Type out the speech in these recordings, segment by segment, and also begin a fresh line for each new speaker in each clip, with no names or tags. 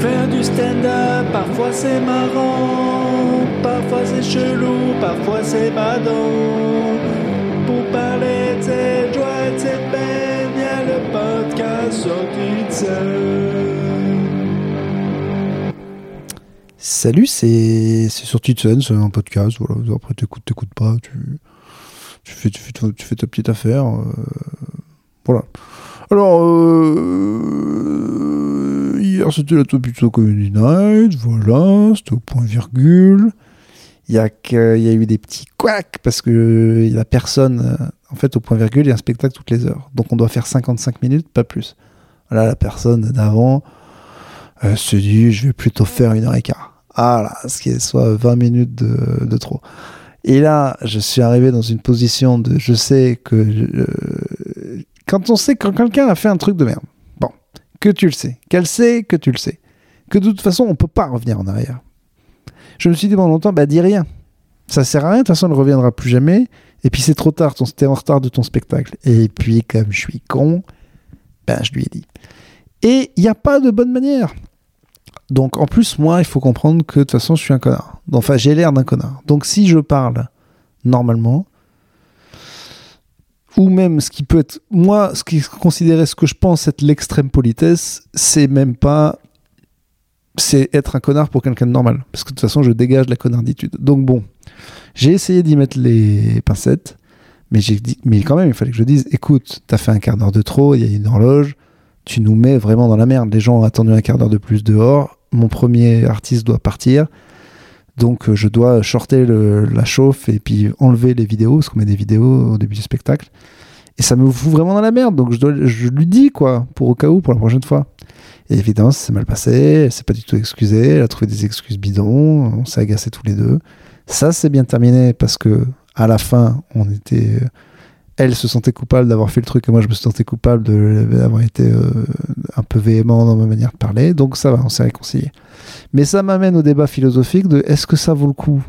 Faire du stand-up, parfois c'est marrant, parfois c'est chelou, parfois c'est badant. Pour parler de cette joie de cette peine, y a le podcast sorti de.
Salut, c'est sur Titsen, c'est un podcast. Voilà. Après, t'écoutes, t'écoutes pas, tu, tu, fais, tu, fais, tu fais ta petite affaire. euh, voilà. Alors, euh, c'était la Topito Comedy Night, voilà, c'était au point virgule. Il y, a que- il y a eu des petits couacs parce que euh, la personne, euh, en fait, au point virgule, il y a un spectacle toutes les heures. Donc on doit faire 55 minutes, pas plus. Voilà, la personne d'avant euh, se dit, je vais plutôt faire une heure et quart. Ah là, ce qui est soit 20 minutes de, de trop. Et là, je suis arrivé dans une position de, je sais que, euh, quand on sait quand quelqu'un a fait un truc de merde, que tu le sais, qu'elle sait que tu le sais, que de toute façon on peut pas revenir en arrière. Je me suis dit pendant longtemps, bah dis rien. Ça sert à rien, de toute façon elle ne reviendra plus jamais. Et puis c'est trop tard, t'es en retard de ton spectacle. Et puis comme je suis con, ben je lui ai dit. Et il n'y a pas de bonne manière. Donc en plus, moi, il faut comprendre que de toute façon, je suis un connard. Enfin, j'ai l'air d'un connard. Donc si je parle normalement, ou même ce qui peut être, moi, ce qui est considéré ce que je pense être l'extrême politesse, c'est même pas, c'est être un connard pour quelqu'un de normal. Parce que de toute façon, je dégage la connarditude. Donc bon, j'ai essayé d'y mettre les pincettes, mais j'ai dit, mais quand même, il fallait que je dise, écoute, t'as fait un quart d'heure de trop, il y a une horloge, tu nous mets vraiment dans la merde. Les gens ont attendu un quart d'heure de plus dehors. Mon premier artiste doit partir. Donc euh, je dois shorter la chauffe et puis enlever les vidéos, parce qu'on met des vidéos au début du spectacle. Et ça me fout vraiment dans la merde. Donc je, lui dis, quoi, pour au cas où, pour la prochaine fois. Et évidemment, ça s'est mal passé. Elle s'est pas du tout excusée. Elle a trouvé des excuses bidons. On s'est agacés tous les deux. Ça, c'est bien terminé parce que à la fin, on était elle se sentait coupable d'avoir fait le truc et moi je me sentais coupable d'avoir été euh, un peu véhément dans ma manière de parler. Donc ça va, on s'est réconcilié. Mais ça m'amène au débat philosophique de est-ce que ça vaut le coup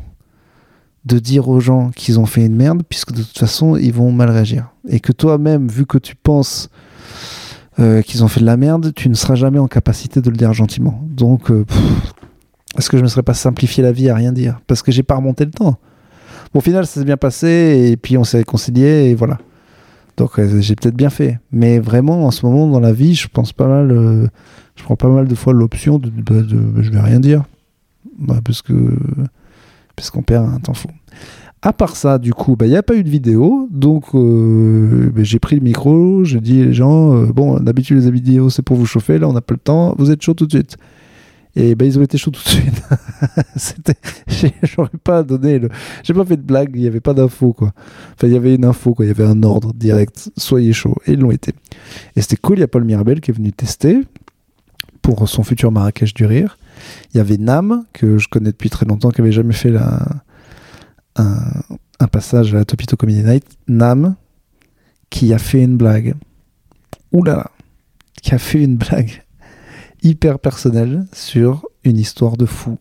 de dire aux gens qu'ils ont fait une merde puisque de toute façon ils vont mal réagir. Et que toi-même, vu que tu penses euh, qu'ils ont fait de la merde, tu ne seras jamais en capacité de le dire gentiment. Donc euh, est-ce que je me serais pas simplifié la vie à rien dire? Parce que j'ai pas remonté le temps. Au final, ça s'est bien passé et puis on s'est réconcilié et voilà. Donc euh, j'ai peut-être bien fait. Mais vraiment, en ce moment, dans la vie, je pense pas mal. euh, je prends pas mal de fois l'option de, de, je vais rien dire. Bah, parce que. Parce qu'on perd un temps fou. À part ça, du coup, bah, il n'y a pas eu de vidéo. Donc euh, bah, j'ai pris le micro, j'ai dit les gens, bon, d'habitude, les vidéos, c'est pour vous chauffer. Là, on n'a pas le temps. Vous êtes chaud tout de suite. Et bah, ils ont été chauds tout de suite. J'aurais pas donné j'ai pas fait de blague, il y avait pas d'info quoi. Enfin, il y avait une info quoi, il y avait un ordre direct, soyez chaud. Et ils l'ont été. Et c'était cool, il y a Paul Mirabel qui est venu tester pour son futur Marrakech du rire. Il y avait Nam que je connais depuis très longtemps, qui avait jamais fait la, un, un passage à la Topito Comedy Night. Nam qui a fait une blague. Ouh là là, qui a fait une blague hyper personnelle sur une histoire de fou.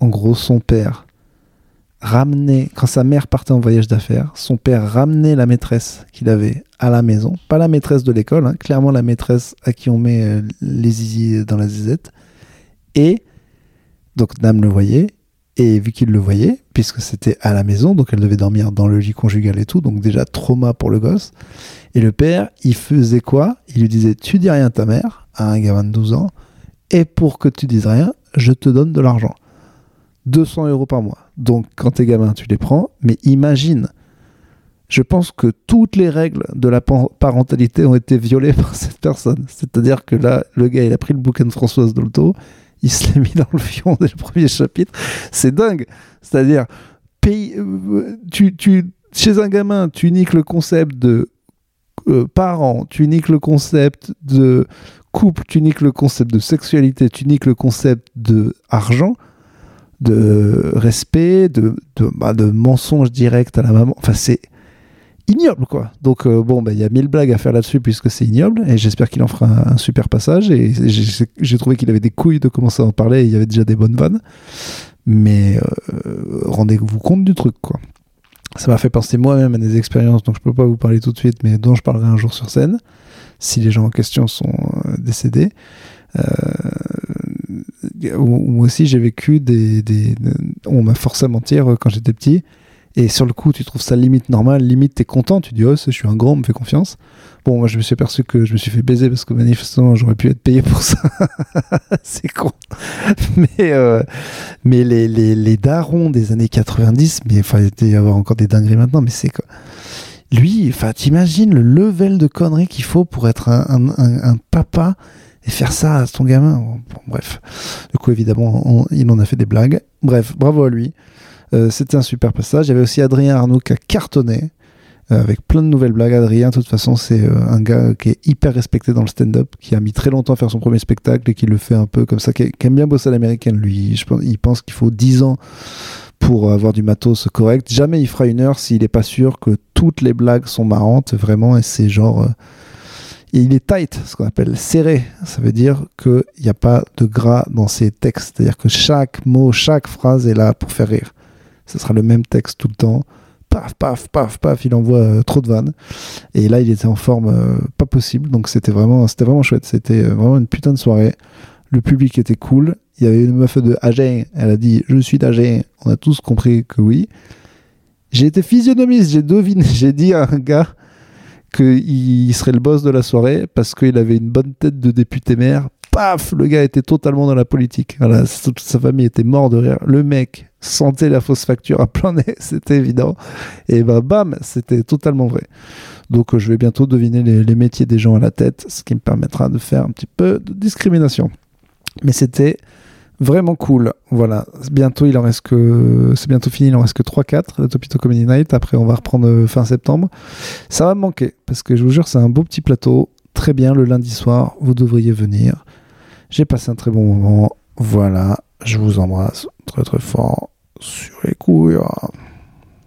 En gros, son père ramenait, quand sa mère partait en voyage d'affaires, son père ramenait la maîtresse qu'il avait à la maison, pas la maîtresse de l'école, hein, clairement la maîtresse à qui on met euh, les zizi dans la zizette. Et donc Nam le voyait, et vu qu'il le voyait, puisque c'était à la maison, donc elle devait dormir dans le lit conjugal et tout, donc déjà trauma pour le gosse. Et le père, il faisait quoi? Il lui disait Tu dis rien à ta mère, à un gamin de 12 ans, et pour que tu dises rien, je te donne de l'argent. 200 euros par mois. Donc quand t'es gamin, tu les prends, mais imagine. Je pense que toutes les règles de la parentalité ont été violées par cette personne. C'est-à-dire que là, le gars, il a pris le bouquin de Françoise Dolto, il se l'est mis dans le fion dès le premier chapitre. C'est dingue. C'est-à-dire, pays, euh, tu, tu, chez un gamin, tu niques le concept de euh, parents, tu niques le concept de couple, tu niques le concept de sexualité, tu niques le concept de argent, de respect, de, de, bah, de mensonge direct à la maman. Enfin, c'est ignoble, quoi. Donc, euh, bon, bah, il y a mille blagues à faire là-dessus puisque c'est ignoble, et j'espère qu'il en fera un, super passage. Et j'ai trouvé qu'il avait des couilles de commencer à en parler, et il y avait déjà des bonnes vannes. Mais euh, rendez-vous compte du truc, quoi. Ça m'a fait penser moi-même à des expériences dont je peux pas vous parler tout de suite, mais dont je parlerai un jour sur scène, si les gens en question sont euh, décédés. Euh, aussi j'ai vécu des, des- On m'a forcé à mentir euh, quand j'étais petit. Et sur le coup, tu trouves ça limite normal, limite t'es content, tu dis oh, je suis un grand, on me fait confiance. Bon, moi je me suis aperçu que je me suis fait baiser parce que manifestement j'aurais pu être payé pour ça. C'est con. Mais, euh, mais les, les, les darons des années 90, mais enfin, il y avoir encore des dingueries maintenant, mais c'est quoi Lui, enfin, t'imagines le level de conneries qu'il faut pour être un, un, papa et faire ça à ton gamin. Bon, bref. Du coup, évidemment, il en a fait des blagues. Bref, bravo à lui. Euh, C'était un super passage. Il y avait aussi Adrien Arnaud qui a cartonné euh, avec plein de nouvelles blagues. Adrien, de toute façon, c'est euh, un gars qui est hyper respecté dans le stand-up, qui a mis très longtemps à faire son premier spectacle et qui le fait un peu comme ça, qui, aime bien bosser à l'américaine. Lui, je pense, il pense qu'il faut 10 ans pour avoir du matos correct. Jamais il fera une heure s'il n'est pas sûr que toutes les blagues sont marrantes, vraiment, et c'est genre. et il est tight, ce qu'on appelle serré. Ça veut dire qu'il n'y a pas de gras dans ses textes. C'est-à-dire que chaque mot, chaque phrase est là pour faire rire. Ce sera le même texte tout le temps. Paf, paf, paf, paf, il envoie euh, trop de vannes. Et là, il était en forme euh, pas possible. Donc c'était vraiment, c'était vraiment chouette. C'était euh, vraiment une putain de soirée. Le public était cool. Il y avait une meuf de Agen. Elle a dit Je suis d'Agen. On a tous compris que oui. J'ai été physionomiste. J'ai deviné. J'ai dit à un gars qu'il serait le boss de la soirée parce qu'il avait une bonne tête de député maire. Paf Le gars était totalement dans la politique. Voilà, sa famille était mort de rire. Le mec sentait la fausse facture à plein nez, c'était évident. Et bah bam, c'était totalement vrai. Donc euh, je vais bientôt deviner les, les métiers des gens à la tête, ce qui me permettra de faire un petit peu de discrimination. Mais c'était vraiment cool. Voilà, bientôt il en reste que c'est bientôt fini, il en reste que 3 4 la Topito Comedy Night, après on va reprendre euh, fin septembre. Ça va me manquer parce que je vous jure, c'est un beau petit plateau, très bien le lundi soir, vous devriez venir. J'ai passé un très bon moment. Voilà, je vous embrasse très très fort sur les couilles.